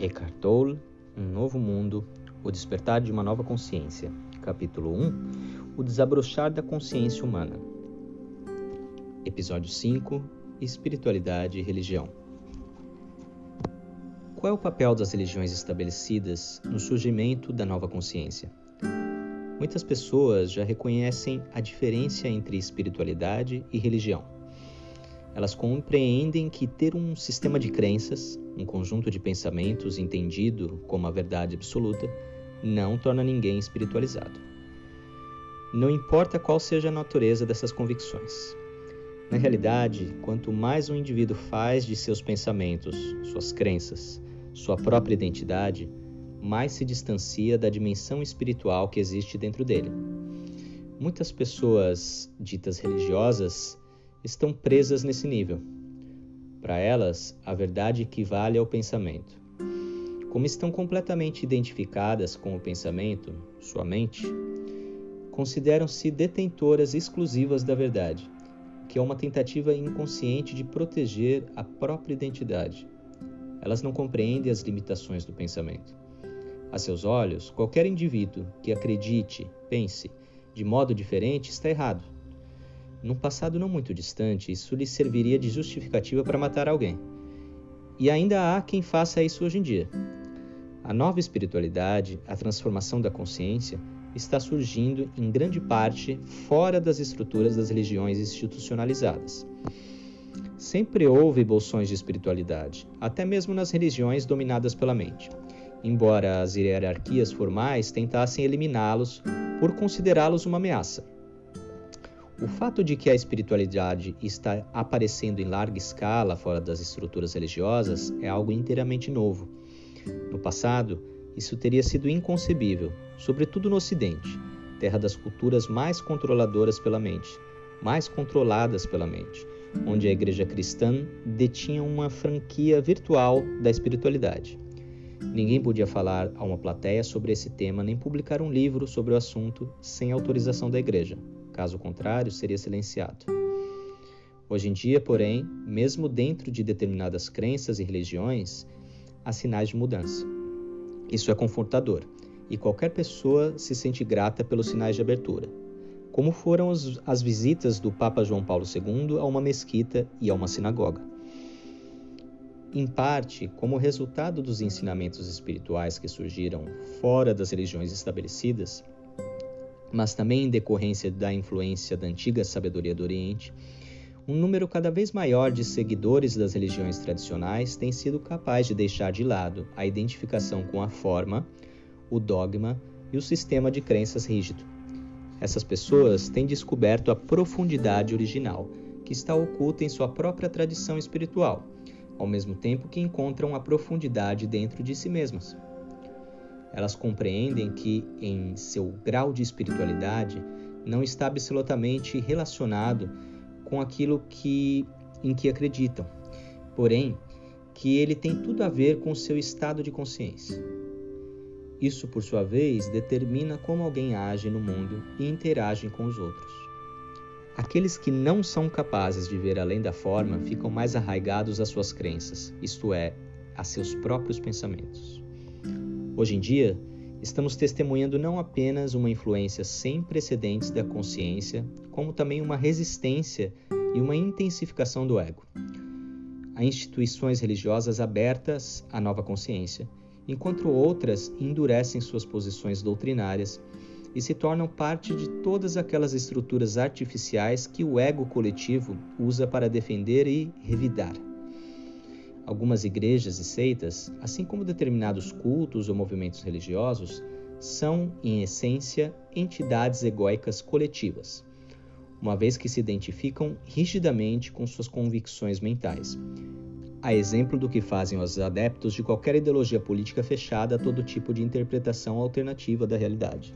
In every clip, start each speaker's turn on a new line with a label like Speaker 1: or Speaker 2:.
Speaker 1: Eckhart Tolle, Um Novo Mundo, O Despertar de uma Nova Consciência. Capítulo 1 O Desabrochar da Consciência Humana. Episódio 5 Espiritualidade e Religião. Qual é o papel das religiões estabelecidas no surgimento da nova consciência? Muitas pessoas já reconhecem a diferença entre espiritualidade e religião elas compreendem que ter um sistema de crenças, um conjunto de pensamentos entendido como a verdade absoluta, não torna ninguém espiritualizado. Não importa qual seja a natureza dessas convicções. Na realidade, quanto mais um indivíduo faz de seus pensamentos, suas crenças, sua própria identidade, mais se distancia da dimensão espiritual que existe dentro dele. Muitas pessoas ditas religiosas estão presas nesse nível. Para elas, a verdade equivale ao pensamento. Como estão completamente identificadas com o pensamento, sua mente, consideram-se detentoras exclusivas da verdade, que é uma tentativa inconsciente de proteger a própria identidade. Elas não compreendem as limitações do pensamento. A seus olhos, qualquer indivíduo que acredite, pense de modo diferente está errado num passado não muito distante, isso lhe serviria de justificativa para matar alguém. E ainda há quem faça isso hoje em dia. A nova espiritualidade, a transformação da consciência, está surgindo em grande parte fora das estruturas das religiões institucionalizadas. Sempre houve bolsões de espiritualidade, até mesmo nas religiões dominadas pela mente, embora as hierarquias formais tentassem eliminá-los por considerá-los uma ameaça. O fato de que a espiritualidade está aparecendo em larga escala fora das estruturas religiosas é algo inteiramente novo. No passado, isso teria sido inconcebível, sobretudo no Ocidente, terra das culturas mais controladoras pela mente, mais controladas pela mente, onde a igreja cristã detinha uma franquia virtual da espiritualidade. Ninguém podia falar a uma plateia sobre esse tema nem publicar um livro sobre o assunto sem autorização da igreja. Caso contrário, seria silenciado. Hoje em dia, porém, mesmo dentro de determinadas crenças e religiões, há sinais de mudança. Isso é confortador e qualquer pessoa se sente grata pelos sinais de abertura, como foram as visitas do Papa João Paulo II a uma mesquita e a uma sinagoga. Em parte, como resultado dos ensinamentos espirituais que surgiram fora das religiões estabelecidas, mas também em decorrência da influência da antiga sabedoria do Oriente, um número cada vez maior de seguidores das religiões tradicionais tem sido capaz de deixar de lado a identificação com a forma, o dogma e o sistema de crenças rígido. Essas pessoas têm descoberto a profundidade original, que está oculta em sua própria tradição espiritual, ao mesmo tempo que encontram a profundidade dentro de si mesmas. Elas compreendem que, em seu grau de espiritualidade, não está absolutamente relacionado com aquilo que, em que acreditam, porém, que ele tem tudo a ver com seu estado de consciência. Isso, por sua vez, determina como alguém age no mundo e interage com os outros. Aqueles que não são capazes de ver além da forma ficam mais arraigados às suas crenças, isto é, a seus próprios pensamentos. Hoje em dia, estamos testemunhando não apenas uma influência sem precedentes da consciência, como também uma resistência e uma intensificação do ego. Há instituições religiosas abertas à nova consciência, enquanto outras endurecem suas posições doutrinárias e se tornam parte de todas aquelas estruturas artificiais que o ego coletivo usa para defender e revidar. Algumas igrejas e seitas, assim como determinados cultos ou movimentos religiosos, são, em essência, entidades egóicas coletivas, uma vez que se identificam rigidamente com suas convicções mentais. A exemplo do que fazem os adeptos de qualquer ideologia política fechada a todo tipo de interpretação alternativa da realidade.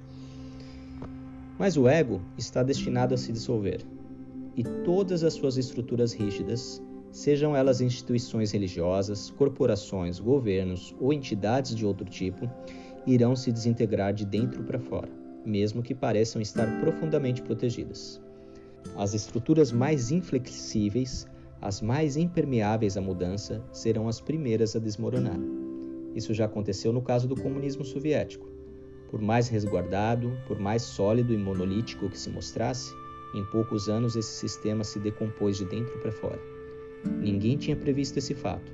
Speaker 1: Mas o ego está destinado a se dissolver, e todas as suas estruturas rígidas sejam elas instituições religiosas, corporações, governos ou entidades de outro tipo, irão se desintegrar de dentro para fora, mesmo que pareçam estar profundamente protegidas. As estruturas mais inflexíveis, as mais impermeáveis à mudança, serão as primeiras a desmoronar. Isso já aconteceu no caso do comunismo soviético. Por mais resguardado, por mais sólido e monolítico que se mostrasse, em poucos anos esse sistema se decompôs de dentro para fora. Ninguém tinha previsto esse fato.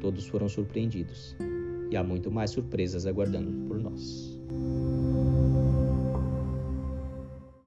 Speaker 1: Todos foram surpreendidos. E há muito mais surpresas aguardando por nós.